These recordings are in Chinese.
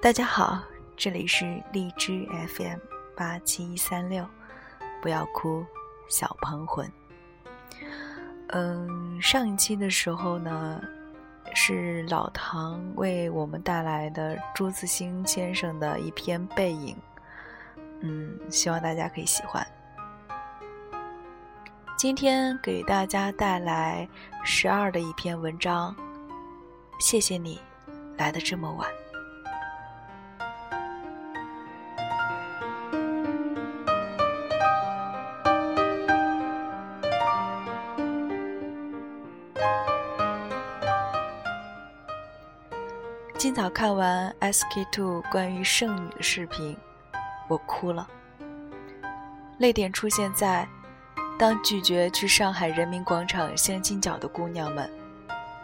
大家好，这里是荔枝 FM 八七三六，不要哭，小鹏魂。嗯，上一期的时候呢，是老唐为我们带来的朱自清先生的一篇《背影》，嗯，希望大家可以喜欢。今天给大家带来十二的一篇文章，谢谢你来的这么晚。今早看完 SK Two 关于剩女的视频，我哭了。泪点出现在当拒绝去上海人民广场相亲角的姑娘们，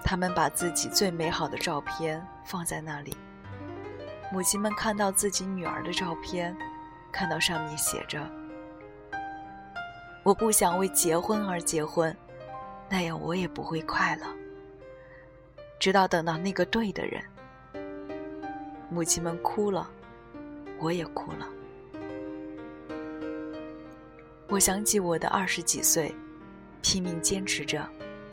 她们把自己最美好的照片放在那里。母亲们看到自己女儿的照片，看到上面写着：“我不想为结婚而结婚，那样我也不会快乐。”直到等到那个对的人。母亲们哭了，我也哭了。我想起我的二十几岁，拼命坚持着，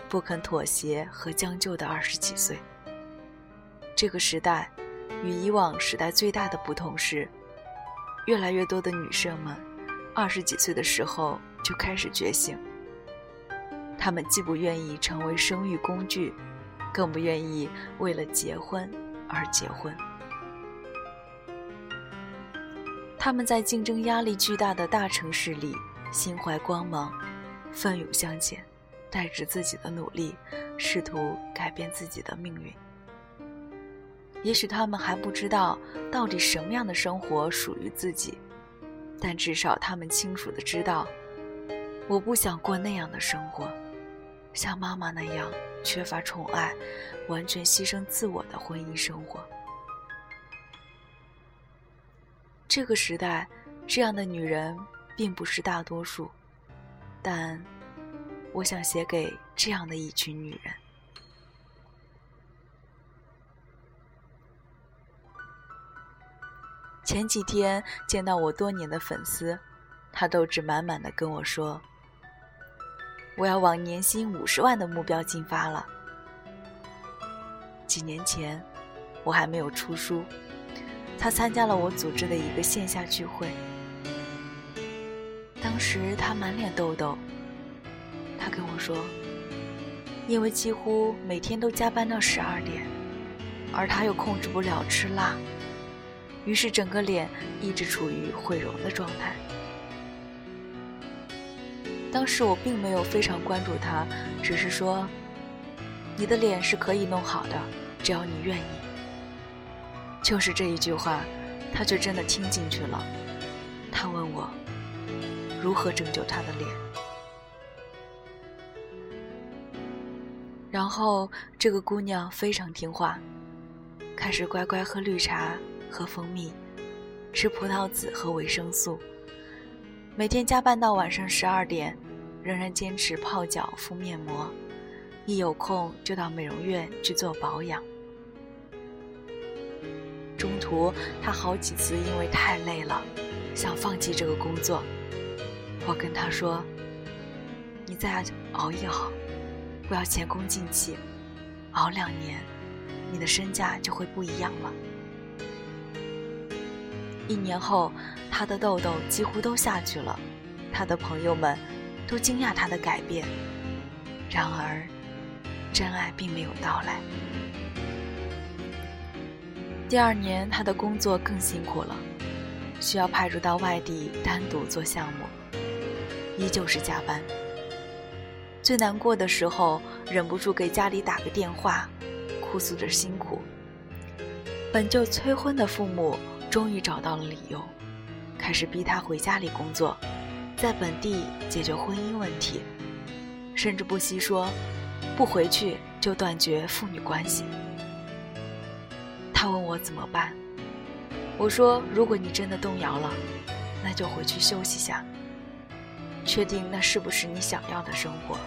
不肯妥协和将就的二十几岁。这个时代，与以往时代最大的不同是，越来越多的女生们，二十几岁的时候就开始觉醒。她们既不愿意成为生育工具，更不愿意为了结婚而结婚。他们在竞争压力巨大的大城市里，心怀光芒，奋勇向前，带着自己的努力，试图改变自己的命运。也许他们还不知道到底什么样的生活属于自己，但至少他们清楚的知道，我不想过那样的生活，像妈妈那样缺乏宠爱，完全牺牲自我的婚姻生活。这个时代，这样的女人并不是大多数，但我想写给这样的一群女人。前几天见到我多年的粉丝，他斗志满满的跟我说：“我要往年薪五十万的目标进发了。”几年前，我还没有出书。他参加了我组织的一个线下聚会，当时他满脸痘痘。他跟我说，因为几乎每天都加班到十二点，而他又控制不了吃辣，于是整个脸一直处于毁容的状态。当时我并没有非常关注他，只是说，你的脸是可以弄好的，只要你愿意。就是这一句话，他却真的听进去了。他问我，如何拯救他的脸。然后这个姑娘非常听话，开始乖乖喝绿茶、喝蜂蜜，吃葡萄籽和维生素，每天加班到晚上十二点，仍然坚持泡脚、敷面膜，一有空就到美容院去做保养。中途，他好几次因为太累了，想放弃这个工作。我跟他说：“你再熬一熬，不要前功尽弃，熬两年，你的身价就会不一样了。”一年后，他的痘痘几乎都下去了，他的朋友们都惊讶他的改变。然而，真爱并没有到来。第二年，他的工作更辛苦了，需要派驻到外地单独做项目，依旧是加班。最难过的时候，忍不住给家里打个电话，哭诉着辛苦。本就催婚的父母终于找到了理由，开始逼他回家里工作，在本地解决婚姻问题，甚至不惜说，不回去就断绝父女关系。他问我怎么办，我说：如果你真的动摇了，那就回去休息下，确定那是不是你想要的生活。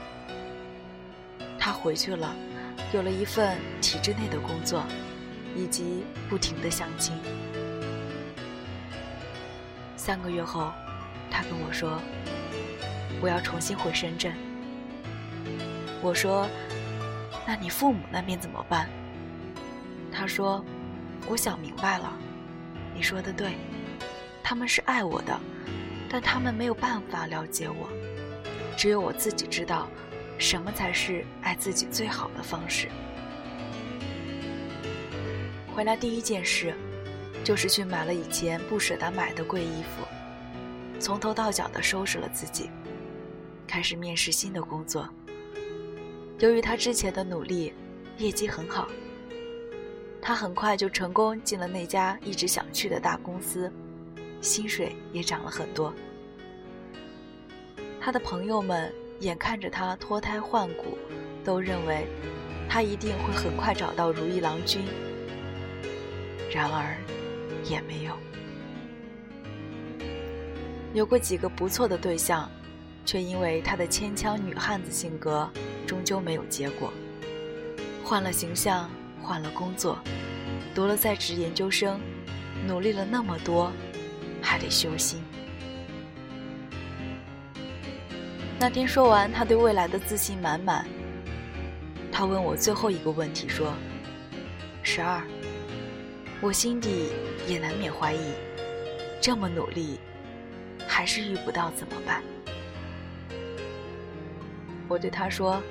他回去了，有了一份体制内的工作，以及不停的相亲。三个月后，他跟我说：“我要重新回深圳。”我说：“那你父母那边怎么办？”他说：“我想明白了，你说的对，他们是爱我的，但他们没有办法了解我，只有我自己知道，什么才是爱自己最好的方式。”回来第一件事，就是去买了以前不舍得买的贵衣服，从头到脚的收拾了自己，开始面试新的工作。由于他之前的努力，业绩很好。他很快就成功进了那家一直想去的大公司，薪水也涨了很多。他的朋友们眼看着他脱胎换骨，都认为他一定会很快找到如意郎君。然而，也没有。有过几个不错的对象，却因为他的牵强女汉子性格，终究没有结果。换了形象。换了工作，读了在职研究生，努力了那么多，还得修心。那天说完，他对未来的自信满满。他问我最后一个问题，说：“十二，我心底也难免怀疑，这么努力，还是遇不到怎么办？”我对他说：“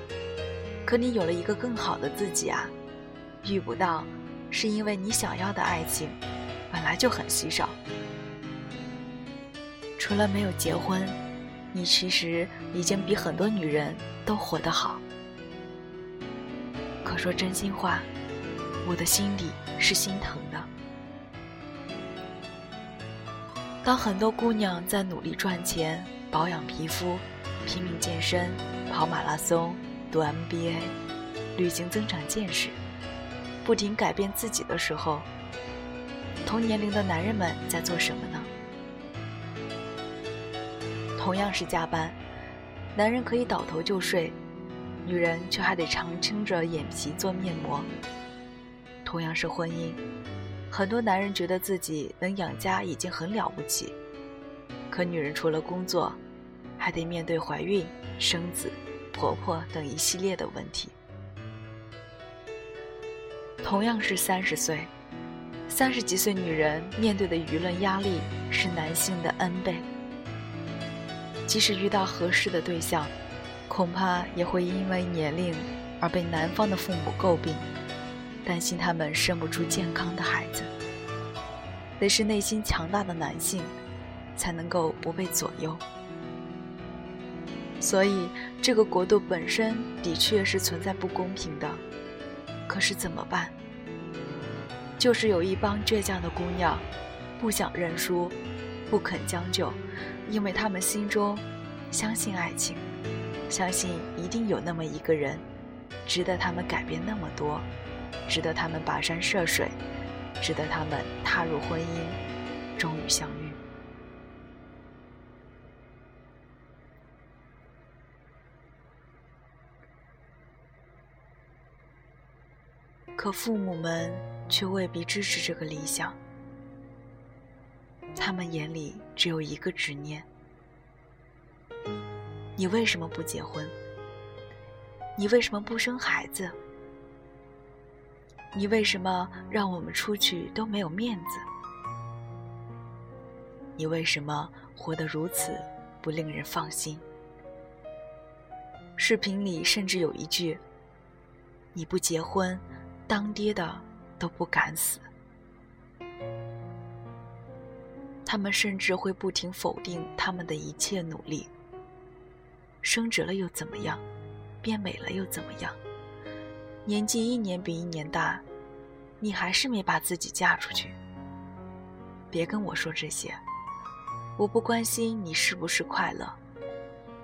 可你有了一个更好的自己啊。”遇不到，是因为你想要的爱情本来就很稀少。除了没有结婚，你其实已经比很多女人都活得好。可说真心话，我的心里是心疼的。当很多姑娘在努力赚钱、保养皮肤、拼命健身、跑马拉松、读 MBA、旅行增长见识。不停改变自己的时候，同年龄的男人们在做什么呢？同样是加班，男人可以倒头就睡，女人却还得常撑着眼皮做面膜。同样是婚姻，很多男人觉得自己能养家已经很了不起，可女人除了工作，还得面对怀孕、生子、婆婆等一系列的问题。同样是三十岁，三十几岁女人面对的舆论压力是男性的 N 倍。即使遇到合适的对象，恐怕也会因为年龄而被男方的父母诟病，担心他们生不出健康的孩子。得是内心强大的男性，才能够不被左右。所以，这个国度本身的确是存在不公平的。可是怎么办？就是有一帮倔强的姑娘，不想认输，不肯将就，因为他们心中相信爱情，相信一定有那么一个人，值得他们改变那么多，值得他们跋山涉水，值得他们踏入婚姻，终于相遇。可父母们却未必支持这个理想，他们眼里只有一个执念：你为什么不结婚？你为什么不生孩子？你为什么让我们出去都没有面子？你为什么活得如此不令人放心？视频里甚至有一句：“你不结婚。”当爹的都不敢死，他们甚至会不停否定他们的一切努力。升职了又怎么样？变美了又怎么样？年纪一年比一年大，你还是没把自己嫁出去。别跟我说这些，我不关心你是不是快乐，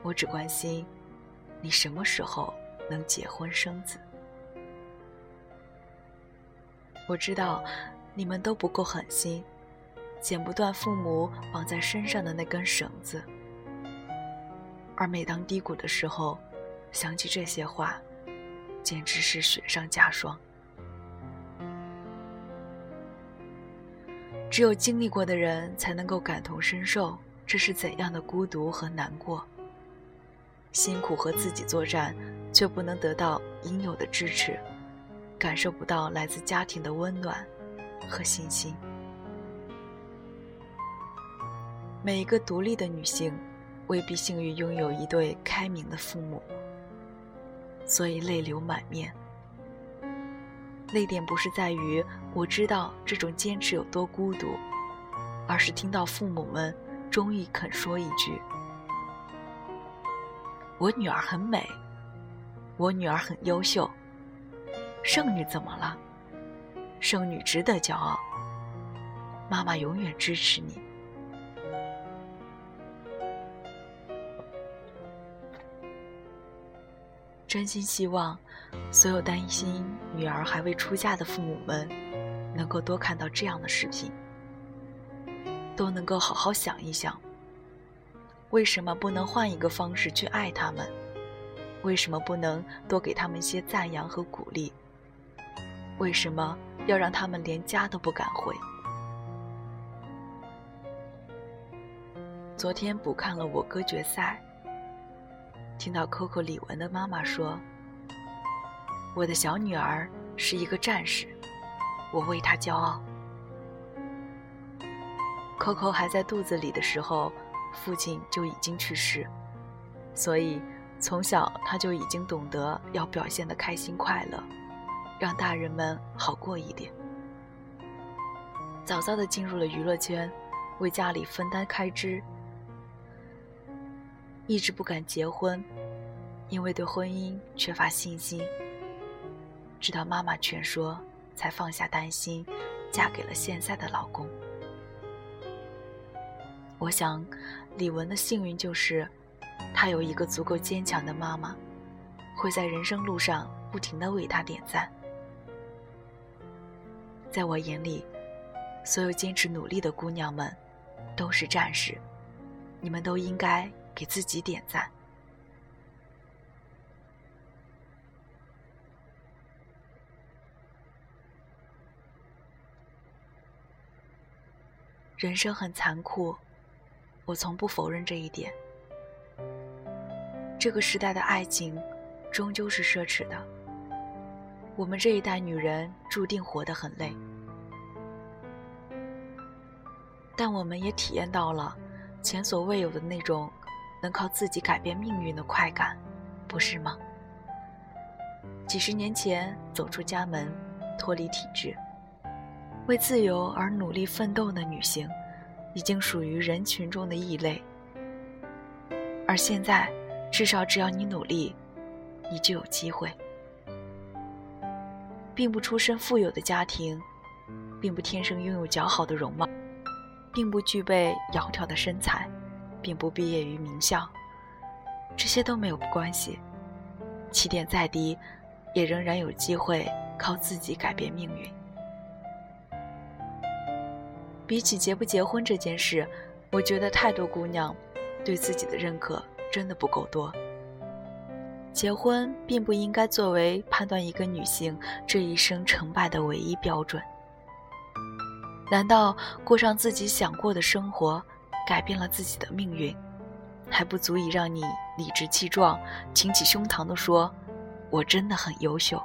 我只关心你什么时候能结婚生子。我知道，你们都不够狠心，剪不断父母绑在身上的那根绳子。而每当低谷的时候，想起这些话，简直是雪上加霜。只有经历过的人，才能够感同身受这是怎样的孤独和难过。辛苦和自己作战，却不能得到应有的支持，感受不到来自家庭的温暖和信心。每一个独立的女性，未必幸运拥有一对开明的父母，所以泪流满面。泪点不是在于我知道这种坚持有多孤独，而是听到父母们终于肯说一句：“我女儿很美，我女儿很优秀。剩女怎么了？剩女值得骄傲。妈妈永远支持你。”真心希望，所有担心女儿还未出嫁的父母们，能够多看到这样的视频，都能够好好想一想：为什么不能换一个方式去爱他们？为什么不能多给他们一些赞扬和鼓励？为什么要让他们连家都不敢回？昨天补看了我哥决赛。听到 Coco 李玟的妈妈说：“我的小女儿是一个战士，我为她骄傲。”Coco 还在肚子里的时候，父亲就已经去世，所以从小他就已经懂得要表现的开心快乐，让大人们好过一点。早早的进入了娱乐圈，为家里分担开支。一直不敢结婚，因为对婚姻缺乏信心。直到妈妈劝说，才放下担心，嫁给了现在的老公。我想，李玟的幸运就是，她有一个足够坚强的妈妈，会在人生路上不停的为她点赞。在我眼里，所有坚持努力的姑娘们，都是战士，你们都应该。给自己点赞。人生很残酷，我从不否认这一点。这个时代的爱情，终究是奢侈的。我们这一代女人注定活得很累，但我们也体验到了前所未有的那种。能靠自己改变命运的快感，不是吗？几十年前走出家门，脱离体制，为自由而努力奋斗的女性，已经属于人群中的异类。而现在，至少只要你努力，你就有机会。并不出身富有的家庭，并不天生拥有姣好的容貌，并不具备窈窕的身材。并不毕业于名校，这些都没有关系。起点再低，也仍然有机会靠自己改变命运。比起结不结婚这件事，我觉得太多姑娘对自己的认可真的不够多。结婚并不应该作为判断一个女性这一生成败的唯一标准。难道过上自己想过的生活？改变了自己的命运，还不足以让你理直气壮、挺起胸膛地说：“我真的很优秀。”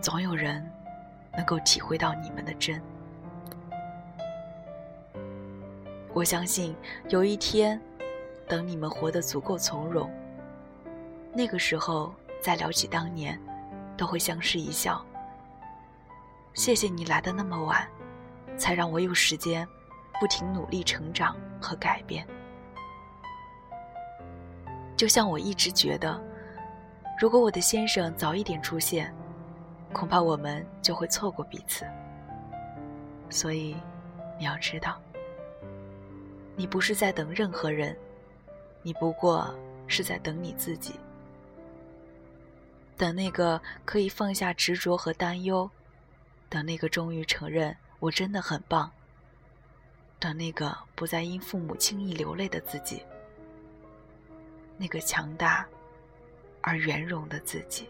总有人能够体会到你们的真。我相信有一天，等你们活得足够从容，那个时候再聊起当年，都会相视一笑。谢谢你来的那么晚。才让我有时间，不停努力成长和改变。就像我一直觉得，如果我的先生早一点出现，恐怕我们就会错过彼此。所以，你要知道，你不是在等任何人，你不过是在等你自己，等那个可以放下执着和担忧，等那个终于承认。我真的很棒。等那个不再因父母轻易流泪的自己，那个强大而圆融的自己。